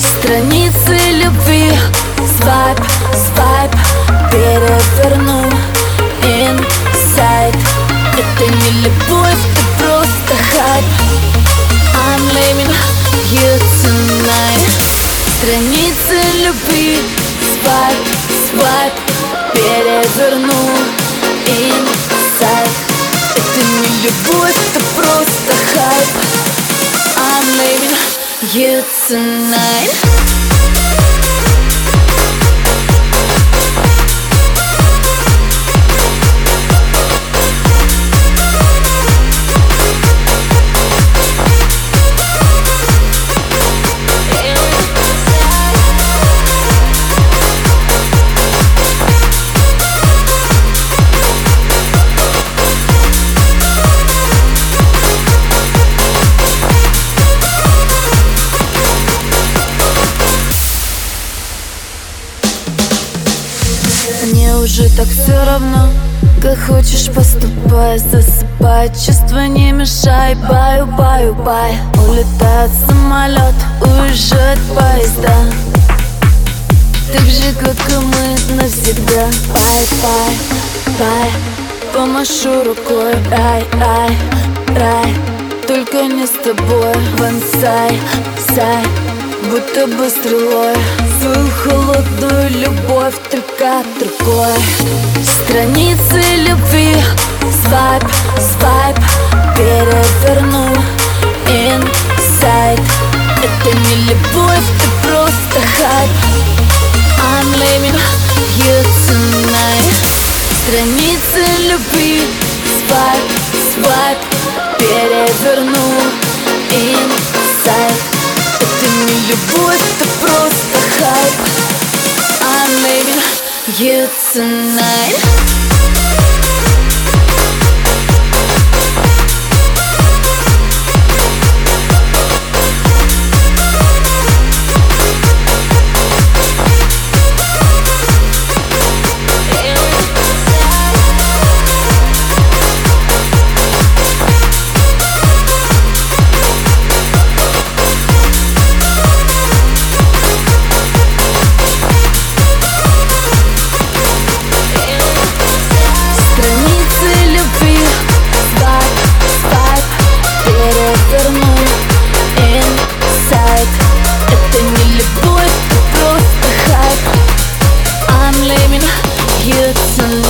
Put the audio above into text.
Страницы любви. Swipe, swipe Переверну inside Это не любовь, это просто хайп. I'm leaving you tonight. Страницы любви. Swipe, swipe Переверну inside Это не любовь, это просто хайп. I'm leaving you tonight уже так все равно Как хочешь поступай Засыпай, чувства не мешай Баю, баю, бай. Улетает самолет Уезжает поезда. Так же, как и мы навсегда. Bye, bye, bye. Помашу рукой. Рай, рай, рай. Только не с тобой. Вансай, сай Будто бы стрелой. Свою холодную любовь Только другой. Страницы любви. Свайп, свайп Переверну Инсайд Это не любовь, это просто хайп. I'm leaving you tonight. Страницы любви. Свайп, свайп Переверну Инсайд не любовь, это просто хайп. I'm leaving you tonight Just